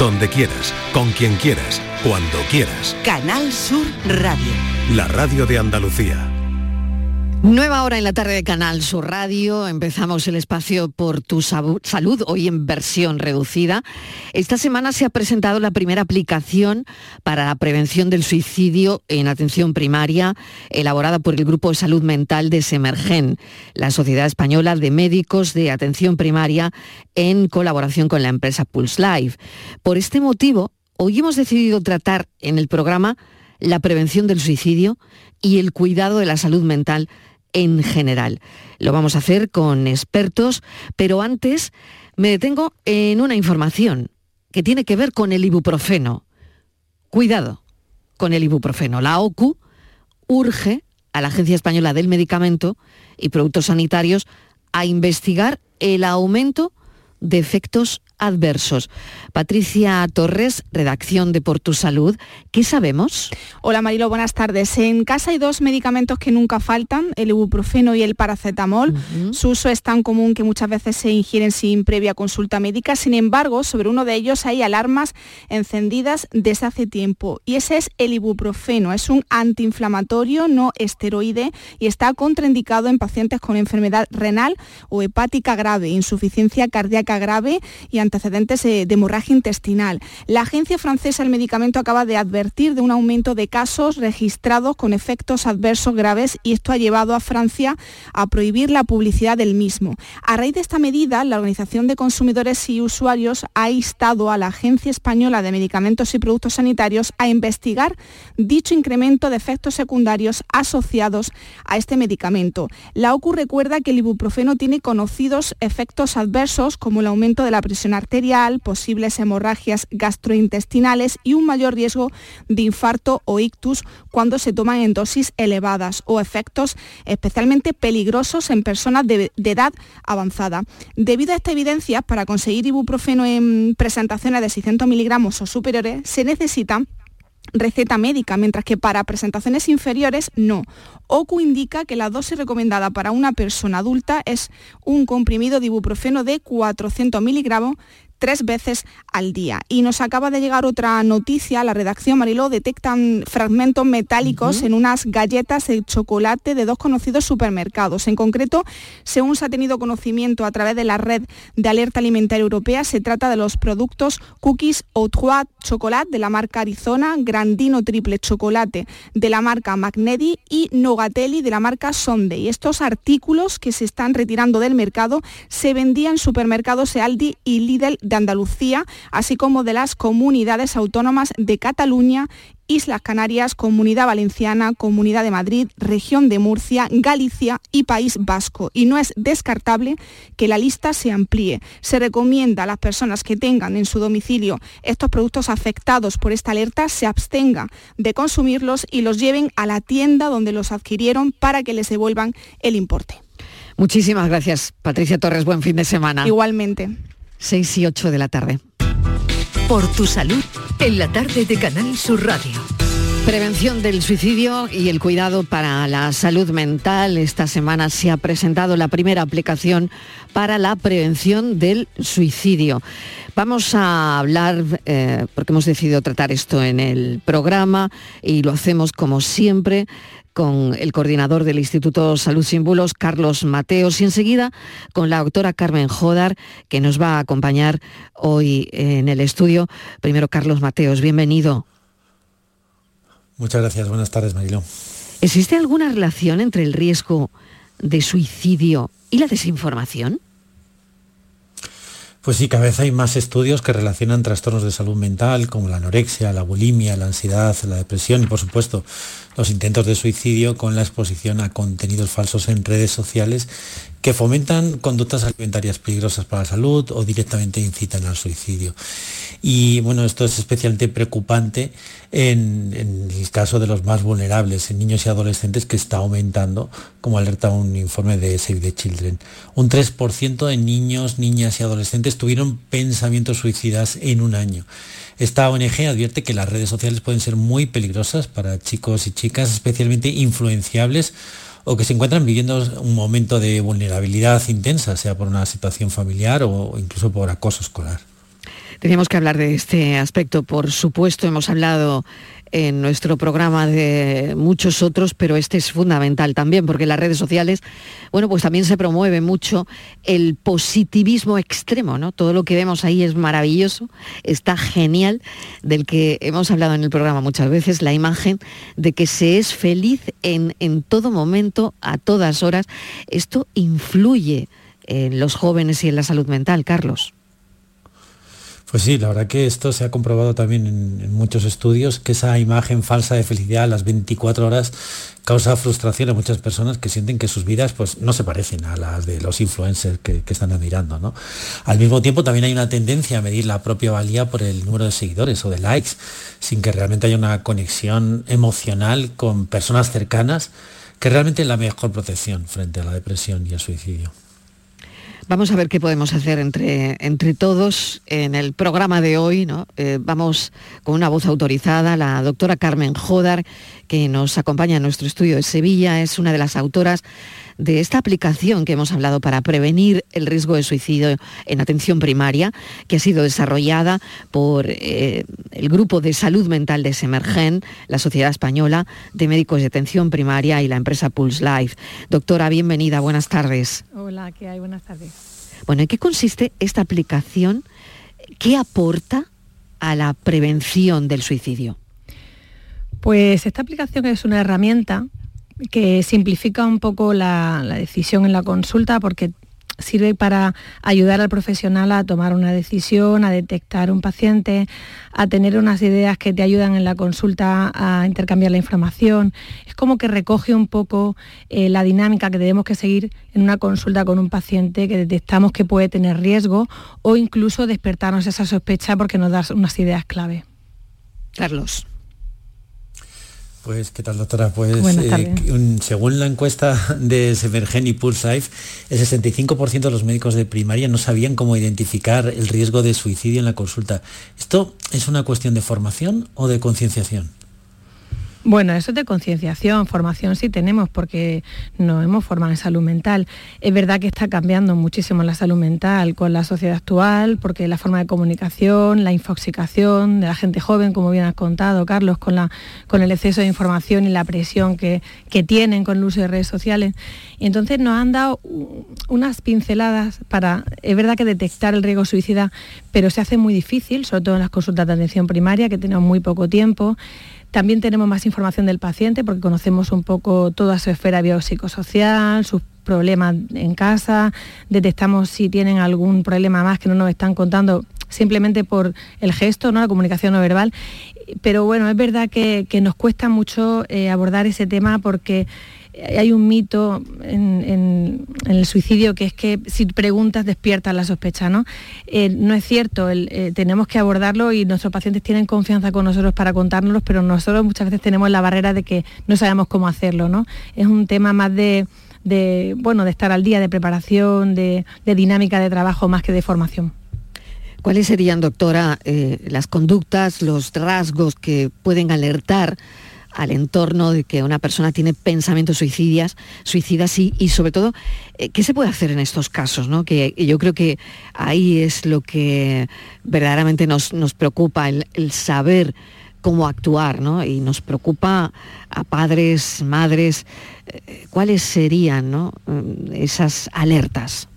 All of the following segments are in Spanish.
donde quieras, con quien quieras, cuando quieras. Canal Sur Radio. La radio de Andalucía. Nueva hora en la tarde de Canal Sur Radio. Empezamos el espacio por tu salud, hoy en versión reducida. Esta semana se ha presentado la primera aplicación para la prevención del suicidio en atención primaria, elaborada por el Grupo de Salud Mental de Semergen, la Sociedad Española de Médicos de Atención Primaria, en colaboración con la empresa Pulse Life. Por este motivo, hoy hemos decidido tratar en el programa la prevención del suicidio y el cuidado de la salud mental en general. Lo vamos a hacer con expertos, pero antes me detengo en una información que tiene que ver con el ibuprofeno. Cuidado con el ibuprofeno. La OCU urge a la Agencia Española del Medicamento y Productos Sanitarios a investigar el aumento de efectos adversos. Patricia Torres, redacción de Por Tu Salud, ¿qué sabemos? Hola Marilo, buenas tardes. En casa hay dos medicamentos que nunca faltan, el ibuprofeno y el paracetamol. Su uso es tan común que muchas veces se ingieren sin previa consulta médica. Sin embargo, sobre uno de ellos hay alarmas encendidas desde hace tiempo y ese es el ibuprofeno. Es un antiinflamatorio no esteroide y está contraindicado en pacientes con enfermedad renal o hepática grave, insuficiencia cardíaca grave y antecedentes eh, de hemorragia intestinal. La Agencia Francesa del Medicamento acaba de advertir de un aumento de casos registrados con efectos adversos graves y esto ha llevado a Francia a prohibir la publicidad del mismo. A raíz de esta medida, la Organización de Consumidores y Usuarios ha instado a la Agencia Española de Medicamentos y Productos Sanitarios a investigar dicho incremento de efectos secundarios asociados a este medicamento. La OCU recuerda que el ibuprofeno tiene conocidos efectos adversos como el aumento de la presión arterial, posibles hemorragias gastrointestinales y un mayor riesgo de infarto o ictus cuando se toman en dosis elevadas o efectos especialmente peligrosos en personas de, edad avanzada. Debido a esta evidencia, para conseguir ibuprofeno en presentaciones de 600 miligramos o superiores, se necesita receta médica, mientras que para presentaciones inferiores no. OCU indica que la dosis recomendada para una persona adulta es un comprimido de ibuprofeno de 400 miligramos tres veces al día. Y nos acaba de llegar otra noticia, la redacción Mariló detectan fragmentos metálicos en unas galletas de chocolate de dos conocidos supermercados. En concreto, según se ha tenido conocimiento a través de la red de alerta alimentaria europea, se trata de los productos Cookies Au Trois Chocolate de la marca Arizona, Grandino Triple Chocolate de la marca Magnedi y Nogatelli de la marca Sunday. Estos artículos que se están retirando del mercado se vendían en supermercados Aldi y Lidl de Andalucía, así como de las comunidades autónomas de Cataluña Islas Canarias, Comunidad Valenciana, Comunidad de Madrid, Región de Murcia, Galicia y País Vasco. Y no es descartable que la lista se amplíe. Se recomienda a las personas que tengan en su domicilio estos productos afectados por esta alerta se abstengan de consumirlos y los lleven a la tienda donde los adquirieron para que les devuelvan el importe. Muchísimas gracias, Patricia Torres. Buen fin de semana. Igualmente. 6 y 8 de la tarde. Por tu salud, en la tarde de Canal Sur Radio. Prevención del suicidio y el cuidado para la salud mental. Esta semana se ha presentado la primera aplicación para la prevención del suicidio. Vamos a hablar, eh, porque hemos decidido tratar esto en el programa y lo hacemos como siempre con el coordinador del Instituto Salud Sin Bulos, Carlos Mateos, y enseguida con la doctora Carmen Jodar, que nos va a acompañar hoy en el estudio. Primero, Carlos Mateos, bienvenido. Muchas gracias, buenas tardes, Marilón. ¿Existe alguna relación entre el riesgo de suicidio y la desinformación? Pues sí, cada vez hay más estudios que relacionan trastornos de salud mental como la anorexia, la bulimia, la ansiedad, la depresión y por supuesto los intentos de suicidio con la exposición a contenidos falsos en redes sociales que fomentan conductas alimentarias peligrosas para la salud o directamente incitan al suicidio. Y bueno, esto es especialmente preocupante en, el caso de los más vulnerables, en niños y adolescentes, que está aumentando, como alerta un informe de Save the Children. Un 3% de niños, niñas y adolescentes tuvieron pensamientos suicidas en un año. Esta ONG advierte que las redes sociales pueden ser muy peligrosas para chicos y chicas, especialmente influenciables o que se encuentran viviendo un momento de vulnerabilidad intensa, sea por una situación familiar o incluso por acoso escolar. Teníamos que hablar de este aspecto, por supuesto, hemos hablado en nuestro programa de muchos otros, pero este es fundamental también, porque en las redes sociales, bueno, pues también se promueve mucho el positivismo extremo, ¿no? Todo lo que vemos ahí es maravilloso, está genial, del que hemos hablado en el programa muchas veces, la imagen de que se es feliz en, en todo momento, a todas horas. Esto influye en los jóvenes y en la salud mental, Carlos. Pues sí, la verdad que esto se ha comprobado también en, muchos estudios, que esa imagen falsa de felicidad a las 24 horas causa frustración a muchas personas que sienten que sus vidas pues, no se parecen a las de los influencers que, están admirando. ¿no? Al mismo tiempo también hay una tendencia a medir la propia valía por el número de seguidores o de likes, sin que realmente haya una conexión emocional con personas cercanas, que realmente es la mejor protección frente a la depresión y el suicidio. Vamos a ver qué podemos hacer entre, entre todos en el programa de hoy. ¿no? Eh, vamos con una voz autorizada, la doctora Carmen Jodar, que nos acompaña en nuestro estudio de Sevilla, es una de las autoras de esta aplicación que hemos hablado para prevenir el riesgo de suicidio en atención primaria, que ha sido desarrollada por eh, el Grupo de Salud Mental de Semergen, la Sociedad Española de Médicos de Atención Primaria y la empresa Pulse Life. Doctora, bienvenida, buenas tardes. Hola, ¿qué hay? Buenas tardes. Bueno, ¿en qué consiste esta aplicación? ¿Qué aporta a la prevención del suicidio? Pues esta aplicación es una herramienta que simplifica un poco la, decisión en la consulta porque sirve para ayudar al profesional a tomar una decisión, a detectar un paciente, a tener unas ideas que te ayudan en la consulta a intercambiar la información. Es como que recoge un poco eh, la dinámica que tenemos que seguir en una consulta con un paciente que detectamos que puede tener riesgo o incluso despertarnos esa sospecha porque nos da unas ideas clave. Carlos. Pues, ¿qué tal, doctora? Pues, eh, según la encuesta de Severgen y Pulse Life, el 65% de los médicos de primaria no sabían cómo identificar el riesgo de suicidio en la consulta. ¿Esto es una cuestión de formación o de concienciación? Bueno, eso es de concienciación, formación sí tenemos porque nos hemos formado en salud mental. Es verdad que está cambiando muchísimo la salud mental con la sociedad actual, porque la forma de comunicación, la infoxicación de la gente joven, como bien has contado, Carlos, con, la, con el exceso de información y la presión que, que tienen con el uso de redes sociales. Y entonces nos han dado unas pinceladas para, es verdad que detectar el riesgo suicida, pero se hace muy difícil, sobre todo en las consultas de atención primaria, que tenemos muy poco tiempo. También tenemos más información del paciente porque conocemos un poco toda su esfera biopsicosocial, sus problemas en casa, detectamos si tienen algún problema más que no nos están contando simplemente por el gesto, ¿no? la comunicación no verbal. Pero bueno, es verdad que, nos cuesta mucho eh, abordar ese tema porque hay un mito en, el suicidio que es que si preguntas despiertas la sospecha, ¿no? Eh, no es cierto, eh, tenemos que abordarlo y nuestros pacientes tienen confianza con nosotros para contárnoslo, pero nosotros muchas veces tenemos la barrera de que no sabemos cómo hacerlo, ¿no? Es un tema más de, bueno, de estar al día, de preparación, de, dinámica de trabajo más que de formación. ¿Cuáles serían, doctora, eh, las conductas, los rasgos que pueden alertar al entorno de que una persona tiene pensamientos suicidas, suicidas y, sobre todo, eh, ¿qué se puede hacer en estos casos? ¿no? Que yo creo que ahí es lo que verdaderamente nos, nos preocupa, el, saber cómo actuar, ¿no? Y nos preocupa a padres, madres, eh, ¿cuáles serían ¿no? Mm, esas alertas?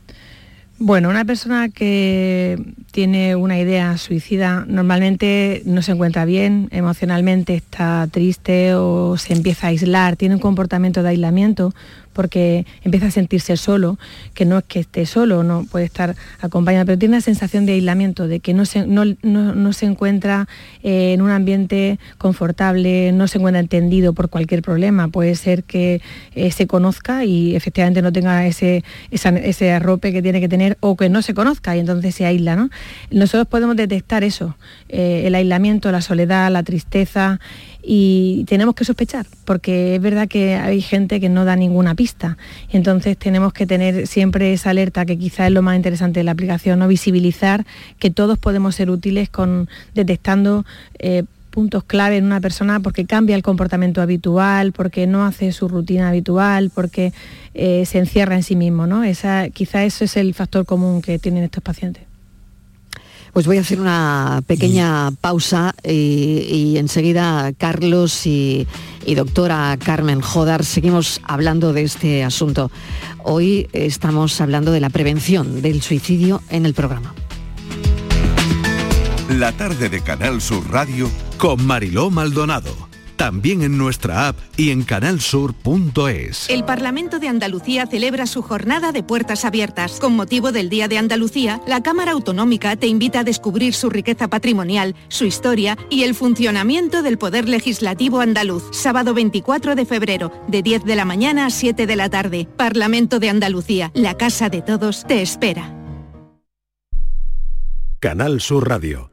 Bueno, una persona que tiene una idea suicida normalmente no se encuentra bien, emocionalmente está triste o se empieza a aislar, tiene un comportamiento de aislamiento porque empieza a sentirse solo, que no es que esté solo, no puede estar acompañado, pero tiene una sensación de aislamiento, de que no se, no, se encuentra eh, en un ambiente confortable, no se encuentra entendido por cualquier problema. Puede ser que eh, se conozca y efectivamente no tenga ese, ese arrope que tiene que tener o que no se conozca y entonces se aísla. ¿no? Nosotros podemos detectar eso, eh, el aislamiento, la soledad, la tristeza y tenemos que sospechar, porque es verdad que hay gente que no da ninguna pista. Entonces tenemos que tener siempre esa alerta, que quizá es lo más interesante de la aplicación, ¿no? visibilizar que todos podemos ser útiles con detectando eh, puntos clave en una persona porque cambia el comportamiento habitual, porque no hace su rutina habitual, porque eh, se encierra en sí mismo. ¿no? Esa, quizá eso es el factor común que tienen estos pacientes. Pues voy a hacer una pequeña pausa y, enseguida Carlos y, y, doctora Carmen Jodar seguimos hablando de este asunto. Hoy estamos hablando de la prevención del suicidio en el programa. La tarde de Canal Sur Radio con Mariló Maldonado también en nuestra app y en canalsur.es. El Parlamento de Andalucía celebra su jornada de puertas abiertas. Con motivo del Día de Andalucía, la Cámara Autonómica te invita a descubrir su riqueza patrimonial, su historia y el funcionamiento del Poder Legislativo andaluz. Sábado 24 de febrero, de 10 de la mañana a 7 de la tarde. Parlamento de Andalucía, la casa de todos, te espera. Canal Sur Radio.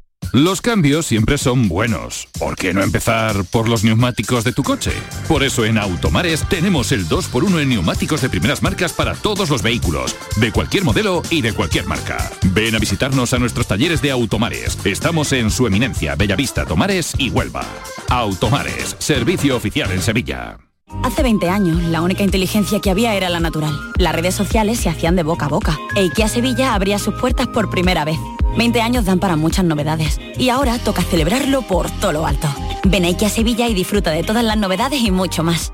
Los cambios siempre son buenos. ¿Por qué no empezar por los neumáticos de tu coche? Por eso en Automares tenemos el 2x1 en neumáticos de primeras marcas para todos los vehículos, de cualquier modelo y de cualquier marca. Ven a visitarnos a nuestros talleres de Automares. Estamos en su eminencia, Bellavista, Tomares y Huelva. Automares, servicio oficial en Sevilla. Hace 20 años, la única inteligencia que había era la natural. Las redes sociales se hacían de boca a boca. E IKEA Sevilla abría sus puertas por primera vez. 20 años dan para muchas novedades. Y ahora toca celebrarlo por todo lo alto. Ven a IKEA Sevilla y disfruta de todas las novedades y mucho más.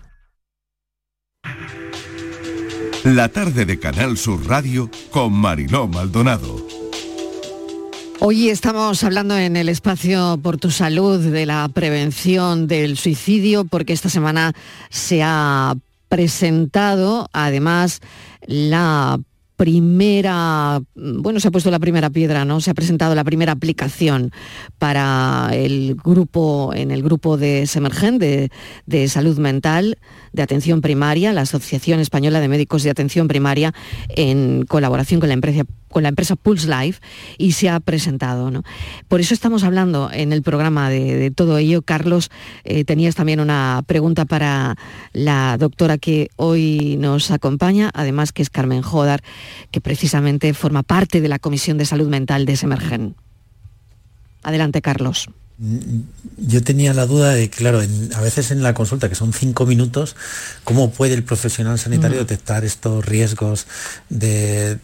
La tarde de Canal Sur Radio con Mariló Maldonado. Hoy estamos hablando en el espacio por tu salud de la prevención del suicidio porque esta semana se ha presentado además la primera, bueno, se ha puesto la primera piedra, ¿no? Se ha presentado la primera aplicación para el grupo, en el grupo de Semergen de, de salud mental, de atención primaria, la Asociación Española de Médicos de Atención Primaria, en colaboración con la empresa con la empresa Pulse Life y se ha presentado. ¿no? Por eso estamos hablando en el programa de, todo ello. Carlos, eh, tenías también una pregunta para la doctora que hoy nos acompaña, además que es Carmen Jodar, que precisamente forma parte de la Comisión de Salud Mental de Semergen. Adelante, Carlos. Yo tenía la duda de, claro, a veces en la consulta, que son cinco minutos, ¿cómo puede el profesional sanitario detectar estos riesgos de,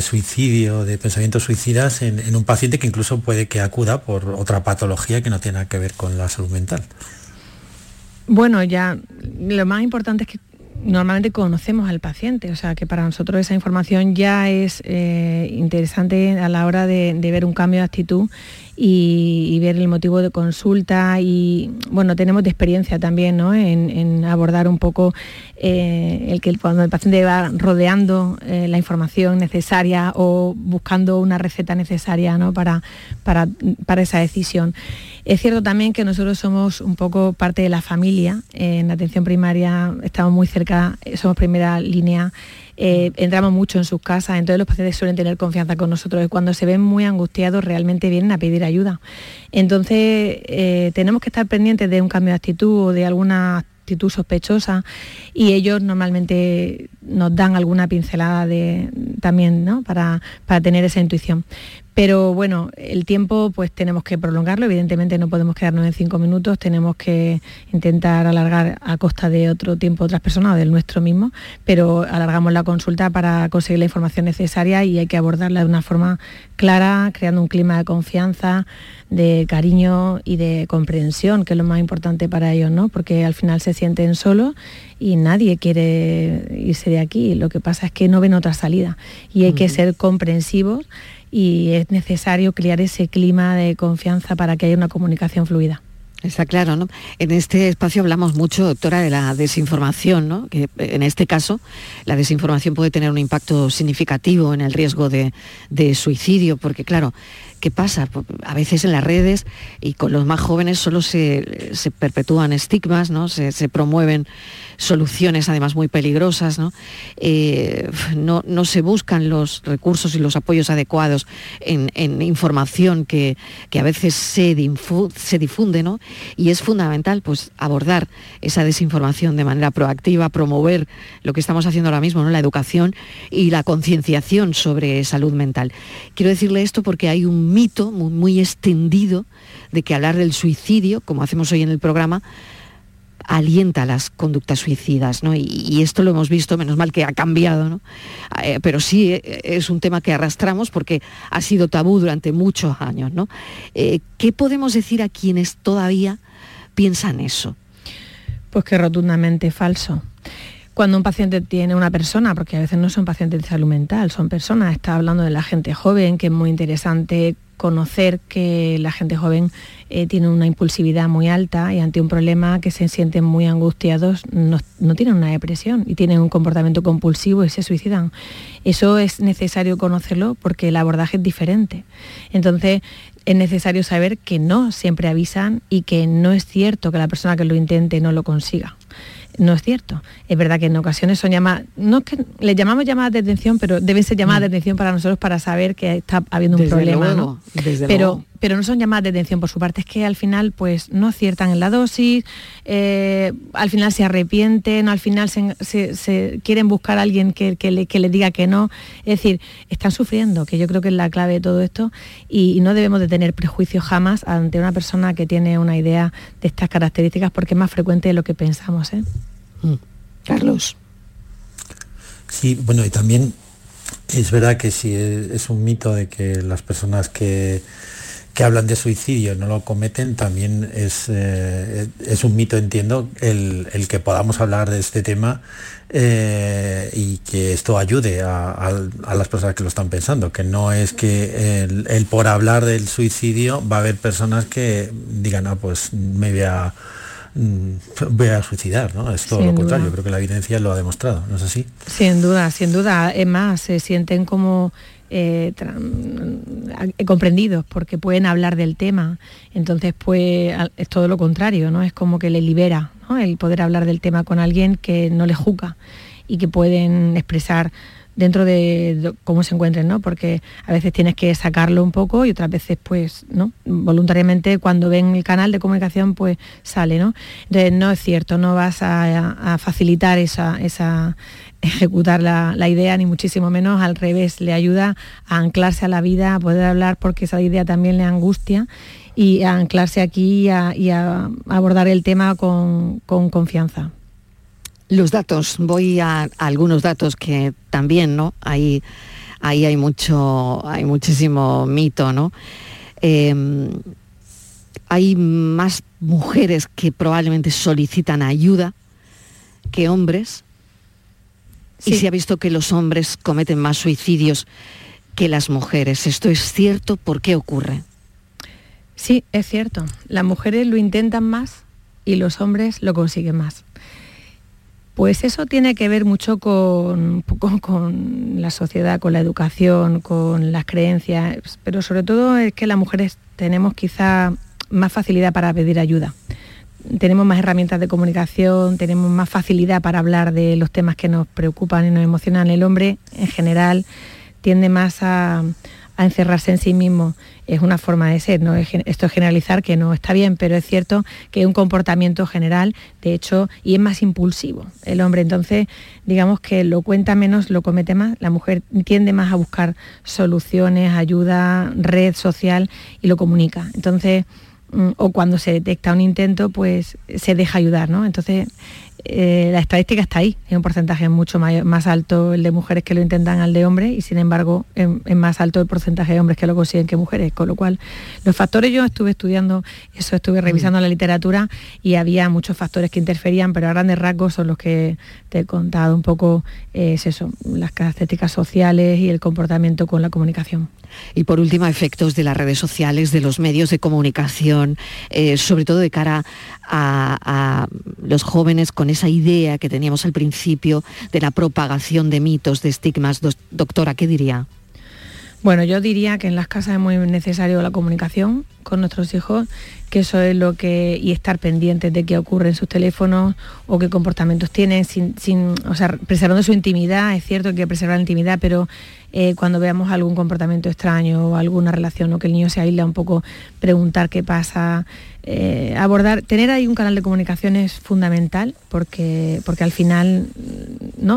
suicidio, de pensamientos suicidas en, un paciente que incluso puede que acuda por otra patología que no tiene nada que ver con la salud mental? Bueno, ya lo más importante es que normalmente conocemos al paciente, o sea que para nosotros esa información ya es eh, interesante a la hora de, ver un cambio de actitud y, ver el motivo de consulta y bueno, tenemos de experiencia también en, abordar un poco eh, el que cuando el paciente va rodeando eh, la información necesaria o buscando una receta necesaria para, para, para, esa decisión. Es cierto también que nosotros somos un poco parte de la familia, en atención primaria estamos muy cerca, somos primera línea eh, entramos mucho en sus casas, entonces los pacientes suelen tener confianza con nosotros y cuando se ven muy angustiados realmente vienen a pedir ayuda. Entonces eh, tenemos que estar pendientes de un cambio de actitud o de alguna actitud sospechosa y ellos normalmente nos dan alguna pincelada de, también ¿no? para, para tener esa intuición. Pero bueno, el tiempo pues tenemos que prolongarlo, evidentemente no podemos quedarnos en cinco minutos, tenemos que intentar alargar a costa de otro tiempo otras personas o del nuestro mismo, pero alargamos la consulta para conseguir la información necesaria y hay que abordarla de una forma clara, creando un clima de confianza, de cariño y de comprensión, que es lo más importante para ellos, ¿no? Porque al final se sienten solos y nadie quiere irse de aquí. Lo que pasa es que no ven otra salida y hay que ser comprensivos y es necesario crear ese clima de confianza para que haya una comunicación fluida. Está claro, ¿no? En este espacio hablamos mucho, doctora, de la desinformación, ¿no? Que en este caso la desinformación puede tener un impacto significativo en el riesgo de, de suicidio, porque claro, ¿qué pasa? A veces en las redes y con los más jóvenes solo se, perpetúan estigmas, ¿no? Se, promueven soluciones además muy peligrosas, eh, ¿no? no, se buscan los recursos y los apoyos adecuados en, información que, a veces se, se difunde, ¿no? Y es fundamental pues, abordar esa desinformación de manera proactiva, promover lo que estamos haciendo ahora mismo, ¿no? la educación y la concienciación sobre salud mental. Quiero decirle esto porque hay un mito muy, extendido de que hablar del suicidio, como hacemos hoy en el programa, alienta las conductas suicidas, ¿no? Y, esto lo hemos visto, menos mal que ha cambiado, ¿no? Eh, pero sí eh, es un tema que arrastramos porque ha sido tabú durante muchos años, ¿no? Eh, ¿Qué podemos decir a quienes todavía piensan eso? Pues que rotundamente falso cuando un paciente tiene una persona, porque a veces no son pacientes de salud mental, son personas, está hablando de la gente joven, que es muy interesante conocer que la gente joven eh, tiene una impulsividad muy alta y ante un problema que se sienten muy angustiados no, tienen una depresión y tienen un comportamiento compulsivo y se suicidan. Eso es necesario conocerlo porque el abordaje es diferente. Entonces es necesario saber que no siempre avisan y que no es cierto que la persona que lo intente no lo consiga no es cierto. Es verdad que en ocasiones son llamadas, no es que le llamamos llamadas de atención, pero deben ser llamadas de mm. atención para nosotros para saber que está habiendo un problema, ¿no? pero, pero no son llamadas de atención por su parte, es que al final pues no aciertan en la dosis, eh, al final se arrepienten, al final se, quieren buscar a alguien que, le, diga que no. Es decir, están sufriendo, que yo creo que es la clave de todo esto, y, no debemos de tener prejuicios jamás ante una persona que tiene una idea de estas características, porque es más frecuente de lo que pensamos. ¿eh? Mm. Carlos. Sí, bueno, y también es verdad que sí es un mito de que las personas que que hablan de suicidio no lo cometen, también es, eh, es un mito, entiendo, el, que podamos hablar de este tema eh, y que esto ayude a, las personas que lo están pensando, que no es que el, por hablar del suicidio va a haber personas que digan, ah, pues me voy a voy a suicidar, ¿no? Es todo lo contrario, creo que la evidencia lo ha demostrado, ¿no es así? Sin duda, sin duda. Es más, se sienten como eh, comprendidos porque pueden hablar del tema. Entonces, pues es todo lo contrario, ¿no? Es como que le libera el poder hablar del tema con alguien que no le juzga y que pueden expresar dentro de cómo se encuentren, ¿no? Porque a veces tienes que sacarlo un poco y otras veces, pues. Voluntariamente cuando ven el canal de comunicación, pues sale, ¿no? Entonces no es cierto, no vas a, facilitar esa, esa ejecutar la, idea, ni muchísimo menos, al revés, le ayuda a anclarse a la vida, a poder hablar porque esa idea también le angustia y a anclarse aquí y a, abordar el tema con confianza. Los datos, voy a, algunos datos que también, ¿no? Ahí, ahí hay mucho, hay muchísimo mito, ¿no? Em, hay más mujeres que probablemente solicitan ayuda que hombres. Y se ha visto que los hombres cometen más suicidios que las mujeres. ¿Esto es cierto? ¿Por qué ocurre? Sí, es cierto. Las mujeres lo intentan más y los hombres lo consiguen más. Pues eso tiene que ver mucho con, con la sociedad, con la educación, con las creencias, pero sobre todo es que las mujeres tenemos quizá más facilidad para pedir ayuda. Tenemos más herramientas de comunicación, tenemos más facilidad para hablar de los temas que nos preocupan y nos emocionan. El hombre en general tiende más a, a encerrarse en sí mismo es una forma de ser, ¿no? esto es generalizar que no está bien, pero es cierto que un comportamiento general, de hecho, y es más impulsivo el hombre, entonces digamos que lo cuenta menos, lo comete más, la mujer tiende más a buscar soluciones, ayuda, red social y lo comunica. Entonces, mm, o cuando se detecta un intento, pues se deja ayudar, ¿no? Entonces, eh, la estadística está ahí, es un porcentaje mucho más alto el de mujeres que lo intentan al de hombres y sin embargo es, más alto el porcentaje de hombres que lo consiguen que mujeres, con lo cual los factores yo estuve estudiando, eso estuve revisando la literatura y había muchos factores que interferían, pero a grandes rasgos son los que te he contado un poco, es eso, las características sociales y el comportamiento con la comunicación. Y por último, efectos de las redes sociales, de los medios de comunicación, eh, sobre todo de cara a, los jóvenes con esa idea que teníamos al principio de la propagación de mitos, de estigmas. Doctora, ¿qué diría? Bueno, yo diría que en las casas es muy necesario la comunicación con nuestros hijos, que eso es lo que, y estar pendientes de qué ocurre en sus teléfonos o qué comportamientos tienen, sin, o sea, preservando su intimidad, es cierto que preservar la intimidad, pero eh, cuando veamos algún comportamiento extraño o alguna relación o que el niño se aísla un poco, preguntar qué pasa, eh, abordar, tener ahí un canal de comunicación es fundamental porque, porque al final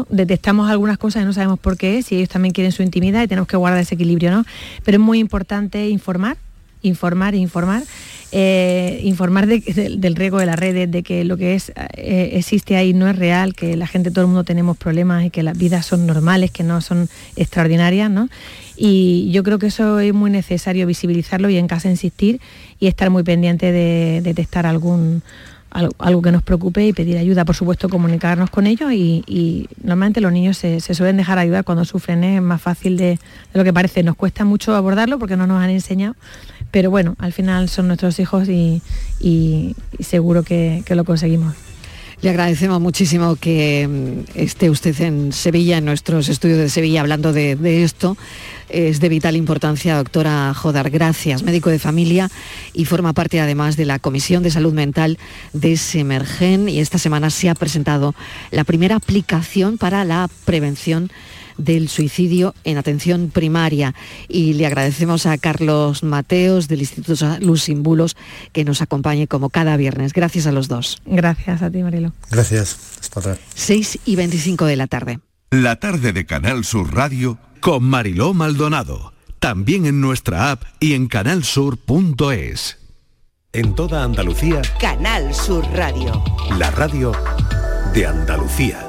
detectamos algunas cosas y no sabemos por qué y ellos también quieren su intimidad y tenemos que guardar ese equilibrio, ¿no? Pero es muy importante informar, informar informar eh, informar del riesgo de las redes, de que lo que es, eh, existe ahí no es real, que la gente, todo el mundo tenemos problemas y que las vidas son normales, que no son extraordinarias, ¿no? Y yo creo que eso es muy necesario visibilizarlo y en casa insistir y estar muy pendiente de detectar algún algo, que nos preocupe y pedir ayuda, por supuesto comunicarnos con ellos y, normalmente los niños se, suelen dejar ayudar cuando sufren, es más fácil de, lo que parece, nos cuesta mucho abordarlo porque no nos han enseñado, pero bueno, al final son nuestros hijos y, seguro que, lo conseguimos. Le agradecemos muchísimo que mm, esté usted en Sevilla, en nuestros estudios de Sevilla, hablando de, esto. Es de vital importancia, doctora Jodar. Gracias, médico de familia y forma parte además de la Comisión de Salud Mental de Semergen. Y esta semana se ha presentado la primera aplicación para la prevención del suicidio en atención primaria. Y le agradecemos a Carlos Mateos del Instituto Luz Sin Bulos que nos acompañe como cada viernes. Gracias a los dos. Gracias a ti, Marilo. Gracias. Hasta 6 y 25 de la tarde. La tarde de Canal Sur Radio con Mariló Maldonado. También en nuestra app y en canalsur.es. En toda Andalucía. Canal Sur Radio. La radio de Andalucía.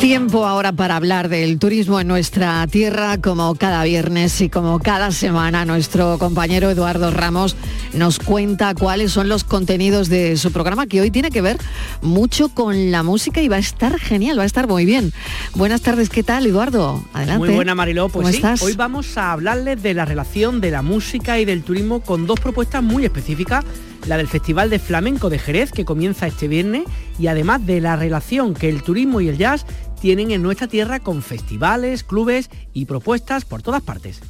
Tiempo ahora para hablar del turismo en nuestra tierra, como cada viernes y como cada semana nuestro compañero Eduardo Ramos nos cuenta cuáles son los contenidos de su programa, que hoy tiene que ver mucho con la música y va a estar genial, va a estar muy bien. Buenas tardes, ¿qué tal Eduardo? Adelante. Muy buena Mariló, pues sí, hoy vamos a hablarles de la relación de la música y del turismo con dos propuestas muy específicas la del Festival de Flamenco de Jerez que comienza este viernes y además de la relación que el turismo y el jazz tienen en nuestra tierra con festivales, clubes y propuestas por todas partes.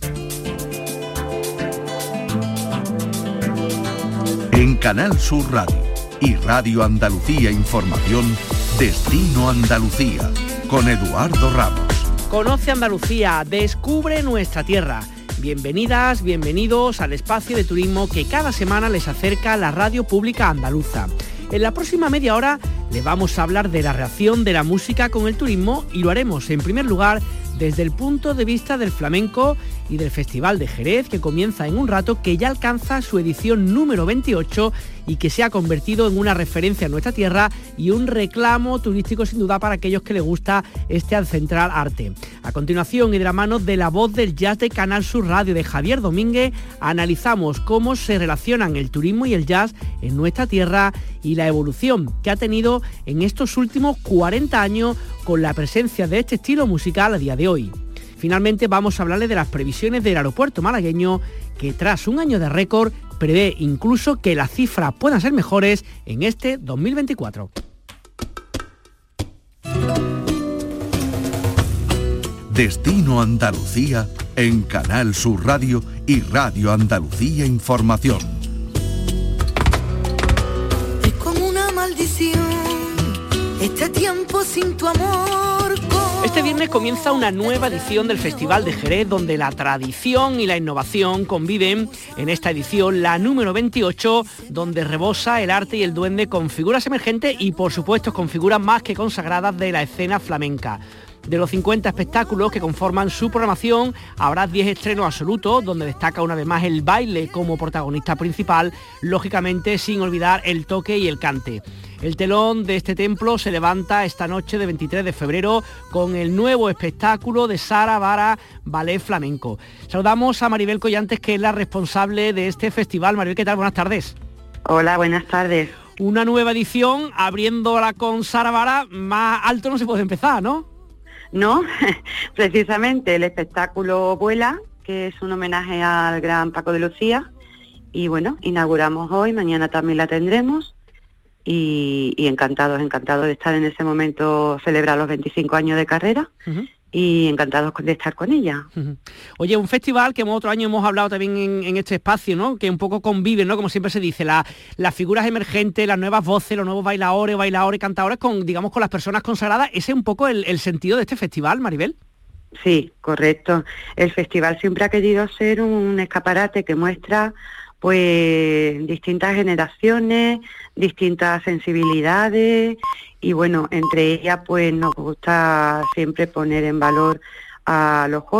En Canal Sur Radio y Radio Andalucía Información, Destino Andalucía, con Eduardo Ramos. Conoce Andalucía, descubre nuestra tierra. Bienvenidas, bienvenidos al espacio de turismo que cada semana les acerca la radio pública andaluza. En la próxima media hora le vamos a hablar de la reacción de la música con el turismo y lo haremos en primer lugar desde el punto de vista del flamenco y del Festival de Jerez que comienza en un rato que ya alcanza su edición número 28 y que se ha convertido en una referencia en nuestra tierra y un reclamo turístico sin duda para aquellos que les gusta este ancestral arte. A continuación y de la mano de la voz del jazz de Canal Sur Radio de Javier Domínguez, analizamos cómo se relacionan el turismo y el jazz en nuestra tierra y la evolución que ha tenido en estos últimos 40 años con la presencia de este estilo musical a día de hoy. Finalmente vamos a hablarle de las previsiones del aeropuerto malagueño que tras un año de récord prevé incluso que las cifras puedan ser mejores en este 2024. Destino Andalucía en Canal Sur Radio y Radio Andalucía Información. Es como una maldición, este tiempo sin tu amor. Este viernes comienza una nueva edición del Festival de Jerez donde la tradición y la innovación conviven en esta edición, la número 28, donde rebosa el arte y el duende con figuras emergentes y por supuesto con figuras más que consagradas de la escena flamenca. De los 50 espectáculos que conforman su programación, habrá 10 estrenos absolutos, donde destaca una vez más el baile como protagonista principal, lógicamente sin olvidar el toque y el cante. El telón de este templo se levanta esta noche de 23 de febrero con el nuevo espectáculo de Sara Vara Ballet Flamenco. Saludamos a Maribel Collantes, que es la responsable de este festival. Maribel, ¿qué tal? Buenas tardes. Hola, buenas tardes. Una nueva edición, abriéndola con Sara Vara, más alto no se puede empezar, ¿no? No, precisamente el espectáculo Vuela, que es un homenaje al gran Paco de Lucía. Y bueno, inauguramos hoy, mañana también la tendremos. Y, encantados, encantados de estar en ese momento, celebrar los 25 años de carrera y encantados de estar con ella. Oye, un festival que otro año hemos hablado también en, este espacio, ¿no? Que un poco convive, ¿no? Como siempre se dice, las figuras emergentes, las nuevas voces, los nuevos bailadores, bailadores, cantadores, con, digamos, con las personas consagradas. ¿Ese es un poco el, sentido de este festival, Maribel? Sí, correcto. El festival siempre ha querido ser un escaparate que muestra pues distintas generaciones, distintas sensibilidades y bueno, entre ellas pues nos gusta siempre poner en valor a los jóvenes